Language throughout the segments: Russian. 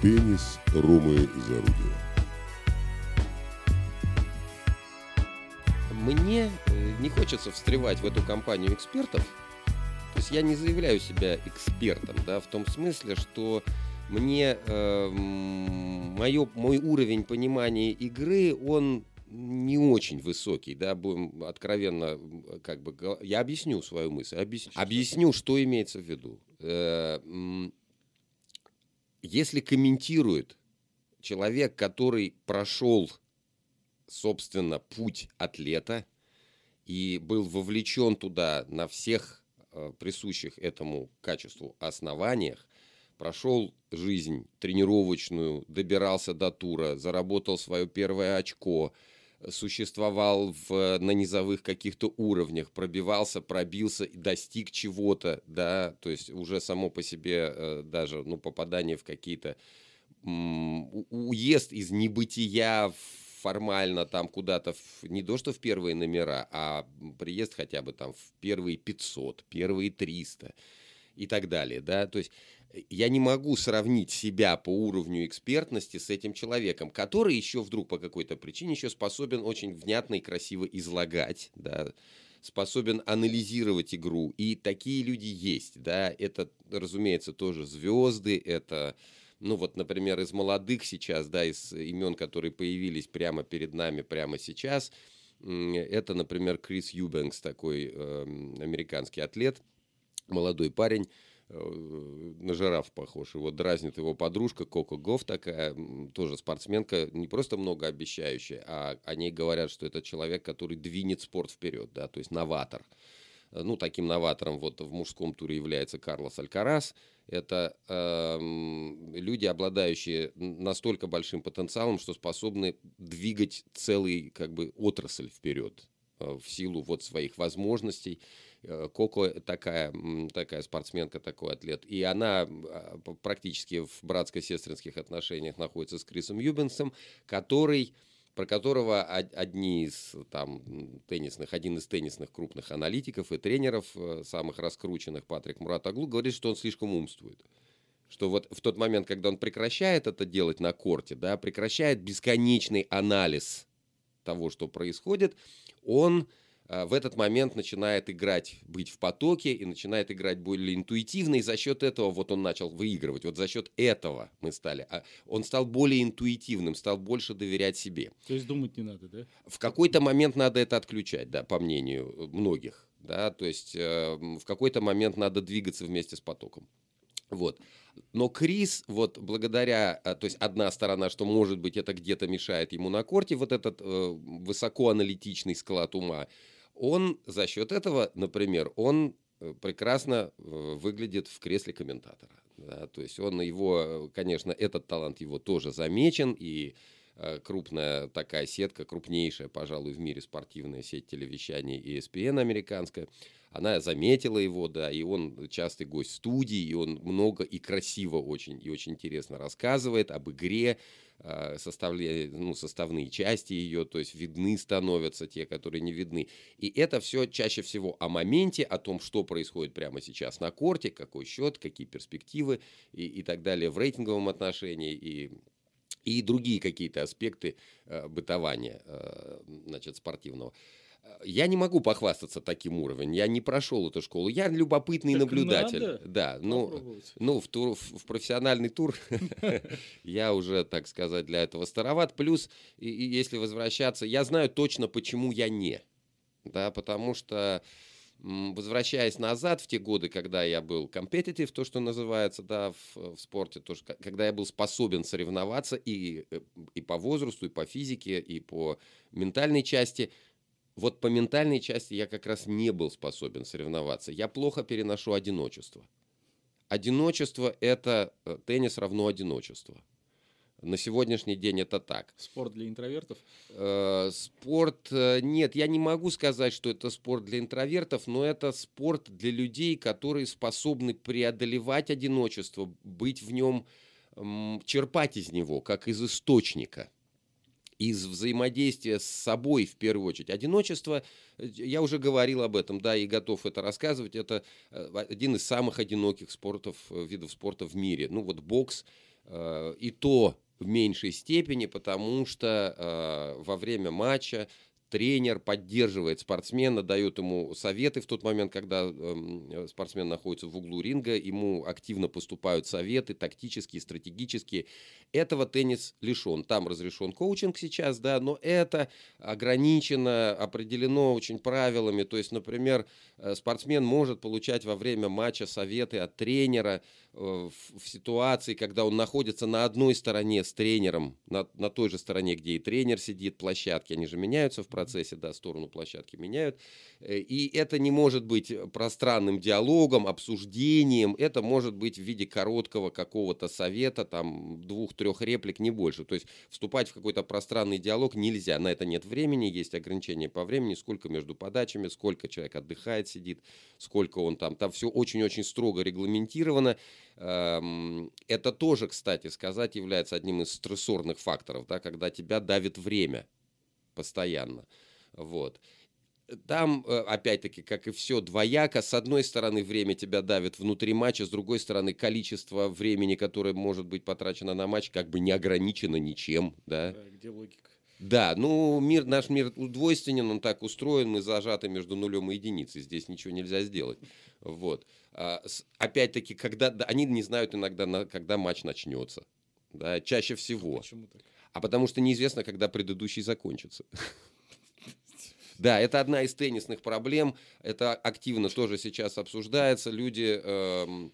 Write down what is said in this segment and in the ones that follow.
Теннис Ромы Зарудина. Мне э, не хочется встревать в эту компанию экспертов. То есть я не заявляю себя экспертом, да, в том смысле, что мне э, моё, мой уровень понимания игры, он не очень высокий, да, будем откровенно, как бы, я объясню свою мысль, объясню, объясню что имеется в виду. Если комментирует человек, который прошел, собственно, путь атлета и был вовлечен туда на всех э, присущих этому качеству основаниях, прошел жизнь тренировочную, добирался до тура, заработал свое первое очко, существовал в, на низовых каких-то уровнях, пробивался, пробился и достиг чего-то, да, то есть уже само по себе э, даже, ну, попадание в какие-то уезд из небытия формально там куда-то, в, не то что в первые номера, а приезд хотя бы там в первые 500, первые 300 и так далее, да, то есть я не могу сравнить себя по уровню экспертности с этим человеком, который еще вдруг по какой-то причине еще способен очень внятно и красиво излагать, да, способен анализировать игру. И такие люди есть, да, это, разумеется, тоже звезды, это, ну вот, например, из молодых сейчас, да, из имен, которые появились прямо перед нами, прямо сейчас, это, например, Крис Юбенкс, такой э, американский атлет, молодой парень, на жираф похож. Его дразнит его подружка Коко Гоф такая, тоже спортсменка, не просто многообещающая, а о ней говорят, что это человек, который двинет спорт вперед, да, то есть новатор. Ну, таким новатором вот в мужском туре является Карлос Алькарас. Это э, люди, обладающие настолько большим потенциалом, что способны двигать целый как бы отрасль вперед э, в силу вот своих возможностей. Э, Коко такая, такая спортсменка, такой атлет. И она а, практически в братско-сестринских отношениях находится с Крисом Юбенсом, который про которого одни из там теннисных, один из теннисных крупных аналитиков и тренеров, э, самых раскрученных, Патрик Муратаглу, говорит, что он слишком умствует. Что вот в тот момент, когда он прекращает это делать на корте, да, прекращает бесконечный анализ того, что происходит, он в этот момент начинает играть, быть в потоке и начинает играть более интуитивно, и за счет этого вот он начал выигрывать. Вот за счет этого мы стали. А, он стал более интуитивным, стал больше доверять себе. То есть думать не надо, да? В какой-то момент надо это отключать, да, по мнению многих. Да, то есть э, в какой-то момент надо двигаться вместе с потоком. Вот. Но Крис, вот благодаря, э, то есть одна сторона, что может быть это где-то мешает ему на корте, вот этот э, высокоаналитичный склад ума, он за счет этого, например, он э, прекрасно э, выглядит в кресле комментатора. Да? То есть он его, конечно, этот талант его тоже замечен, и э, крупная такая сетка, крупнейшая, пожалуй, в мире спортивная сеть телевещания ESPN американская, она заметила его, да, и он частый гость студии, и он много и красиво очень, и очень интересно рассказывает об игре, а, составля... ну, составные части ее, то есть видны становятся те, которые не видны. И это все чаще всего о моменте, о том, что происходит прямо сейчас на корте, какой счет, какие перспективы и, и так далее в рейтинговом отношении и и другие какие-то аспекты э, бытования э, значит, спортивного. Я не могу похвастаться таким уровнем. Я не прошел эту школу. Я любопытный так наблюдатель. Надо да, ну, ну в, тур, в профессиональный тур я уже, так сказать, для этого староват. Плюс, и, и если возвращаться, я знаю точно, почему я не. Да, потому что возвращаясь назад в те годы, когда я был competitive, то, что называется, да, в, в спорте, то, что, когда я был способен соревноваться и, э, и по возрасту, и по физике, и по ментальной части – вот по ментальной части я как раз не был способен соревноваться. Я плохо переношу одиночество. Одиночество – это э, теннис равно одиночество. На сегодняшний день это так. Спорт для интровертов? Э, спорт... Э, нет, я не могу сказать, что это спорт для интровертов, но это спорт для людей, которые способны преодолевать одиночество, быть в нем, э, черпать из него, как из источника – из взаимодействия с собой в первую очередь. Одиночество, э, я уже говорил об этом, да, и готов это рассказывать, это э, один из самых одиноких спортов, видов спорта в мире. Ну вот бокс, и то в меньшей степени, потому что э, во время матча тренер поддерживает спортсмена, дает ему советы в тот момент, когда э, спортсмен находится в углу ринга, ему активно поступают советы тактические, стратегические. Этого теннис лишен. Там разрешен коучинг сейчас, да, но это ограничено, определено очень правилами. То есть, например, э, спортсмен может получать во время матча советы от тренера э, в, в ситуации, когда он находится на одной стороне с тренером, на, на той же стороне, где и тренер сидит, площадки, они же меняются в процессе, да, сторону площадки меняют. Э, и это не может быть пространным диалогом, обсуждением, это может быть в виде короткого какого-то совета, там, двух-трех реплик, не больше. То есть вступать в какой-то пространный диалог нельзя, на это нет времени, есть ограничения по времени, сколько между подачами, сколько человек отдыхает, сидит, сколько он там, там все очень-очень строго регламентировано. Эм, это тоже, кстати сказать, является одним из стрессорных факторов, да, когда тебя давит время постоянно. Вот. Там, э, опять-таки, как и все, двояко. С одной стороны, время тебя давит внутри матча, с другой стороны, количество времени, которое может быть потрачено на матч, как бы не ограничено ничем. Да? Где логика? Да, ну мир, наш мир двойственен, он так устроен, мы зажаты между нулем и единицей, здесь ничего нельзя сделать. Вот. А, опять-таки, когда да, они не знают иногда, на- когда матч начнется. Да, чаще всего. Почему так? А потому что неизвестно, когда предыдущий закончится. Да, это одна из теннисных проблем. Это активно тоже сейчас обсуждается. Люди, эм,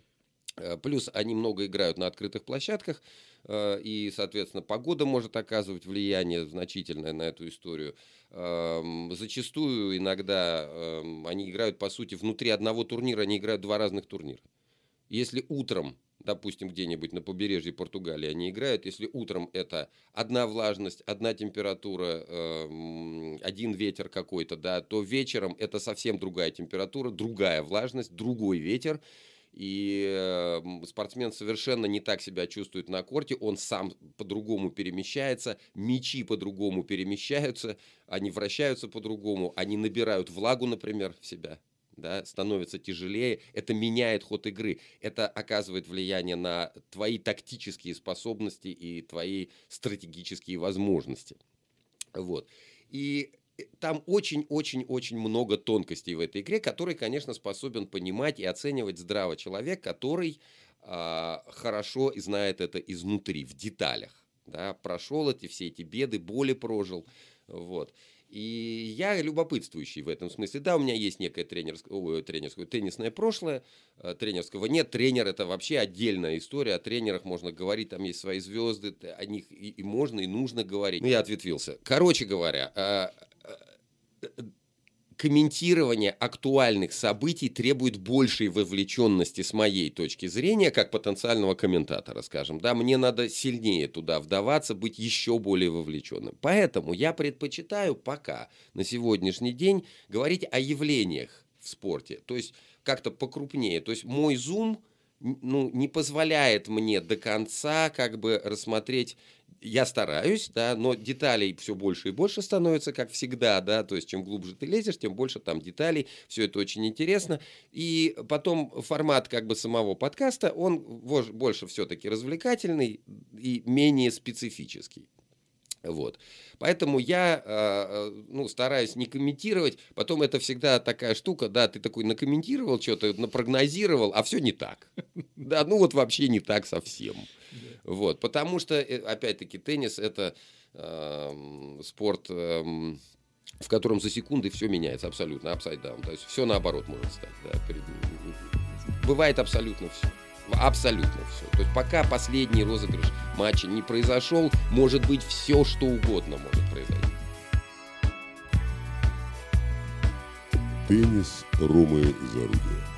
э, плюс они много играют на открытых площадках, э, и, соответственно, погода может оказывать влияние значительное на эту историю. Эм, Зачастую иногда эм, они играют, по сути, внутри одного турнира, они играют два разных турнира. Если утром, допустим, где-нибудь на побережье Португалии они играют, если утром это одна влажность, одна температура, эм, один ветер какой-то, да, то вечером это совсем другая температура, другая влажность, другой ветер. И э, спортсмен совершенно не так себя чувствует на корте, он сам по-другому перемещается, мячи по-другому перемещаются, они вращаются по-другому, они набирают влагу, например, в себя да, становится тяжелее, это меняет ход игры, это оказывает влияние на твои тактические способности и твои стратегические возможности. Вот. И там очень-очень-очень много тонкостей в этой игре, которые, конечно, способен понимать и оценивать здраво человек, который а, хорошо знает это изнутри, в деталях. Да, прошел эти все эти беды, боли прожил. Вот. И я любопытствующий в этом смысле. Да, у меня есть некое тренерское, ой, тренерское теннисное прошлое. Э, Тренерского нет. Тренер это вообще отдельная история. О тренерах можно говорить, там есть свои звезды, о них и, и можно, и нужно говорить. Ну, я ответвился. Короче говоря, э, э, э, комментирование актуальных событий требует большей вовлеченности с моей точки зрения, как потенциального комментатора, скажем. Да, мне надо сильнее туда вдаваться, быть еще более вовлеченным. Поэтому я предпочитаю пока на сегодняшний день говорить о явлениях в спорте. То есть как-то покрупнее. То есть мой зум ну, не позволяет мне до конца как бы рассмотреть я стараюсь, да, но деталей все больше и больше становится, как всегда, да, то есть чем глубже ты лезешь, тем больше там деталей, все это очень интересно. И потом формат как бы самого подкаста, он больше все-таки развлекательный и менее специфический. Вот. Поэтому я э, э, ну, стараюсь не комментировать. Потом это всегда такая штука, да, ты такой накомментировал что-то, напрогнозировал, а все не так. Да, ну вот вообще не так совсем. Вот, потому что, э, опять-таки, теннис это эм, спорт, эм, в котором за секунды все меняется абсолютно, upside down. То есть все наоборот может стать. да, Бывает абсолютно все. Абсолютно все. То есть пока последний розыгрыш матча не произошел, может быть все, что угодно может произойти. Теннис Ромы Зарубия.